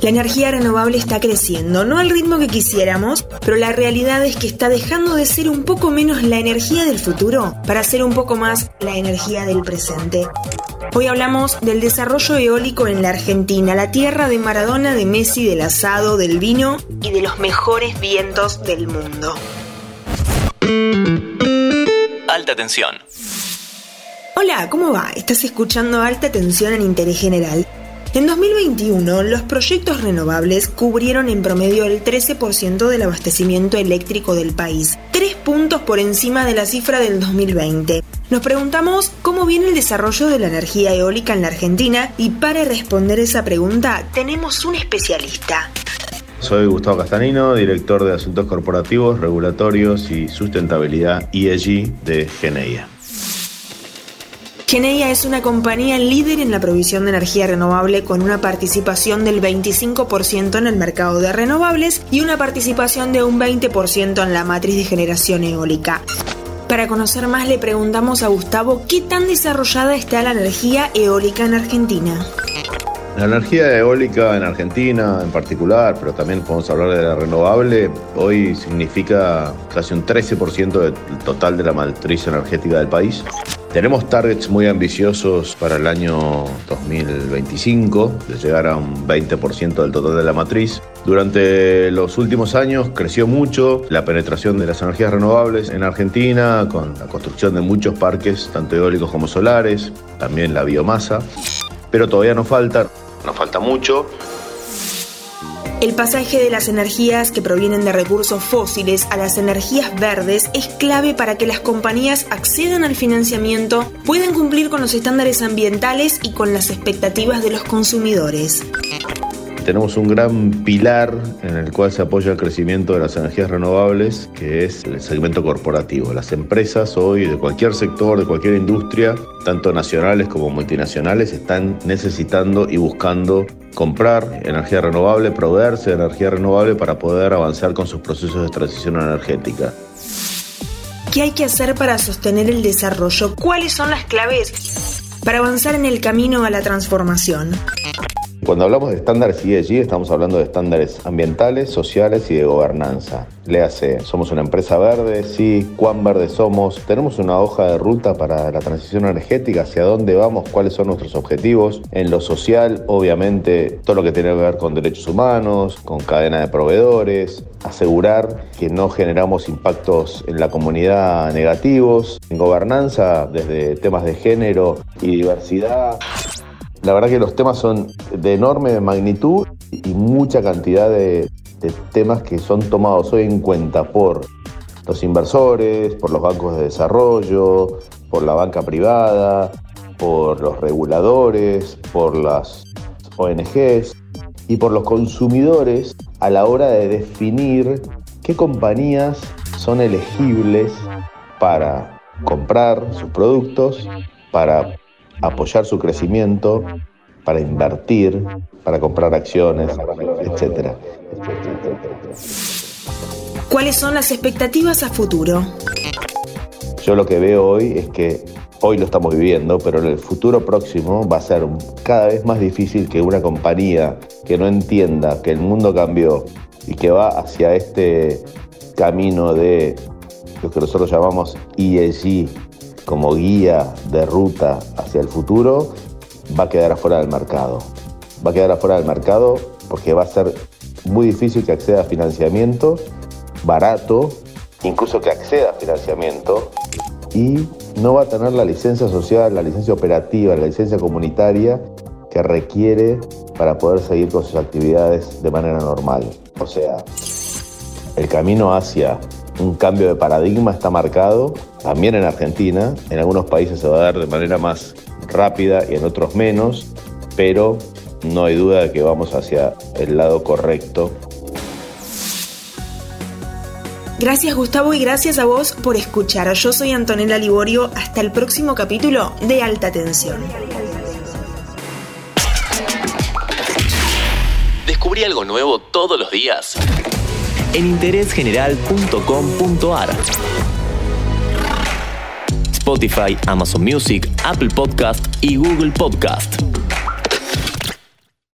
La energía renovable está creciendo, no al ritmo que quisiéramos, pero la realidad es que está dejando de ser un poco menos la energía del futuro para ser un poco más la energía del presente. Hoy hablamos del desarrollo eólico en la Argentina, la tierra de Maradona, de Messi, del asado, del vino y de los mejores vientos del mundo. Alta tensión. Hola, ¿cómo va? Estás escuchando Alta Tensión en Interés General. En 2021, los proyectos renovables cubrieron en promedio el 13% del abastecimiento eléctrico del país, tres puntos por encima de la cifra del 2020. Nos preguntamos cómo viene el desarrollo de la energía eólica en la Argentina y para responder esa pregunta tenemos un especialista. Soy Gustavo Castanino, director de Asuntos Corporativos, Regulatorios y Sustentabilidad ESG de Geneia. Geneia es una compañía líder en la provisión de energía renovable con una participación del 25% en el mercado de renovables y una participación de un 20% en la matriz de generación eólica. Para conocer más le preguntamos a Gustavo qué tan desarrollada está la energía eólica en Argentina. La energía eólica en Argentina en particular, pero también podemos hablar de la renovable, hoy significa casi un 13% del total de la matriz energética del país. Tenemos targets muy ambiciosos para el año 2025, de llegar a un 20% del total de la matriz. Durante los últimos años creció mucho la penetración de las energías renovables en Argentina, con la construcción de muchos parques, tanto eólicos como solares, también la biomasa, pero todavía nos falta nos falta mucho. El pasaje de las energías que provienen de recursos fósiles a las energías verdes es clave para que las compañías accedan al financiamiento, puedan cumplir con los estándares ambientales y con las expectativas de los consumidores tenemos un gran pilar en el cual se apoya el crecimiento de las energías renovables, que es el segmento corporativo. Las empresas hoy de cualquier sector, de cualquier industria, tanto nacionales como multinacionales, están necesitando y buscando comprar energía renovable, proveerse de energía renovable para poder avanzar con sus procesos de transición energética. ¿Qué hay que hacer para sostener el desarrollo? ¿Cuáles son las claves para avanzar en el camino a la transformación? Cuando hablamos de estándares ESG estamos hablando de estándares ambientales, sociales y de gobernanza. Léase, somos una empresa verde, sí, cuán verde somos, tenemos una hoja de ruta para la transición energética, hacia dónde vamos, cuáles son nuestros objetivos. En lo social, obviamente, todo lo que tiene que ver con derechos humanos, con cadena de proveedores, asegurar que no generamos impactos en la comunidad negativos. En gobernanza, desde temas de género y diversidad. La verdad que los temas son de enorme magnitud y mucha cantidad de, temas que son tomados hoy en cuenta por los inversores, por los bancos de desarrollo, por la banca privada, por los reguladores, por las ONGs y por los consumidores a la hora de definir qué compañías son elegibles para comprar sus productos, para apoyar su crecimiento, para invertir, para comprar acciones, etc. ¿Cuáles son las expectativas a futuro? Yo lo que veo hoy es que hoy lo estamos viviendo, pero en el futuro próximo va a ser cada vez más difícil que una compañía que no entienda que el mundo cambió y que va hacia este camino de lo que nosotros llamamos ESG, como guía de ruta hacia el futuro, va a quedar afuera del mercado. Va a quedar afuera del mercado porque va a ser muy difícil que acceda a financiamiento barato, incluso que acceda a financiamiento y no va a tener la licencia social, la licencia operativa, la licencia comunitaria que requiere para poder seguir con sus actividades de manera normal. O sea, el camino hacia un cambio de paradigma está marcado, también en Argentina, en algunos países se va a dar de manera más rápida y en otros menos, pero no hay duda de que vamos hacia el lado correcto. Gracias Gustavo y gracias a vos por escuchar. Yo soy Antonella Liborio. Hasta el próximo capítulo de Alta Tensión. Descubrí algo nuevo todos los días en interésgeneral.com.ar. Spotify, Amazon Music, Apple Podcast y Google Podcast.